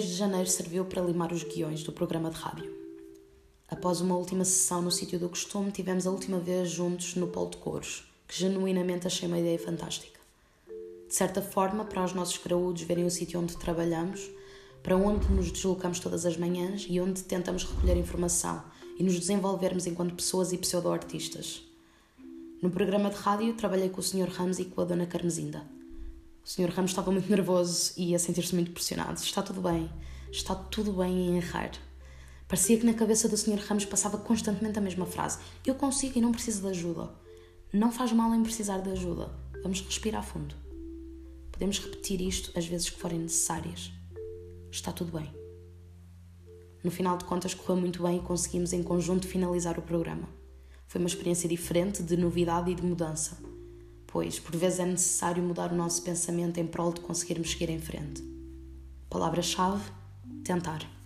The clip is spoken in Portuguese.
janeiro serviu para limar os guiões do programa de rádio. Após uma última sessão no sítio do costume, tivemos a última vez juntos no Polo de Couros, que genuinamente achei uma ideia fantástica. De certa forma, para os nossos graúdos verem o sítio onde trabalhamos, para onde nos deslocamos todas as manhãs e onde tentamos recolher informação e nos desenvolvermos enquanto pessoas e pseudo-artistas. No programa de rádio, trabalhei com o Sr. Ramos e com a Dona Carmesinda. O Sr. Ramos estava muito nervoso e a sentir-se muito pressionado. Está tudo bem, está tudo bem em errar. Parecia que na cabeça do Sr. Ramos passava constantemente a mesma frase: Eu consigo e não preciso de ajuda. Não faz mal em precisar de ajuda. Vamos respirar fundo. Podemos repetir isto as vezes que forem necessárias. Está tudo bem. No final de contas, correu muito bem e conseguimos em conjunto finalizar o programa. Foi uma experiência diferente, de novidade e de mudança, pois por vezes é necessário mudar o nosso pensamento em prol de conseguirmos seguir em frente. Palavra-chave: tentar.